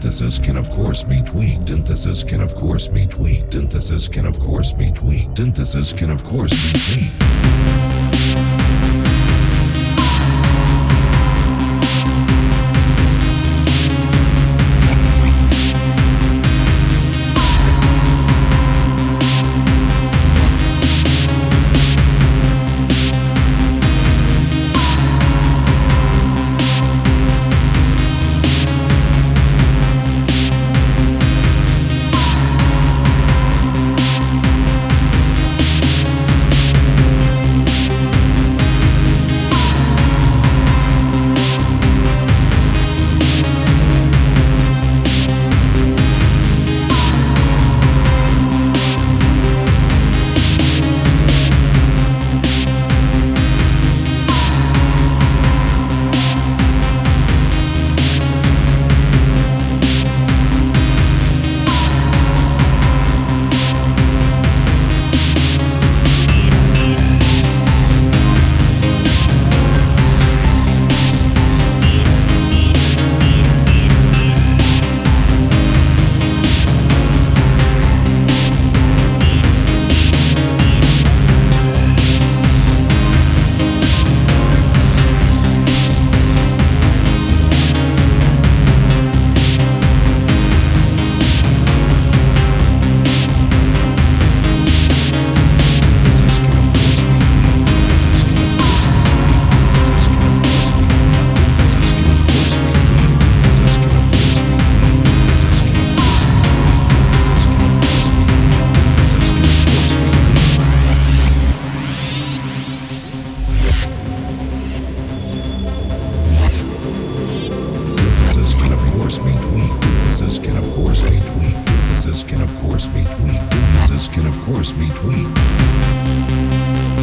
Synthesis can of course be tweaked. Synthesis can of course be tweaked. Synthesis can of course be tweaked. Synthesis can of course be tweaked. course be tweaked. Can of course be tweaked.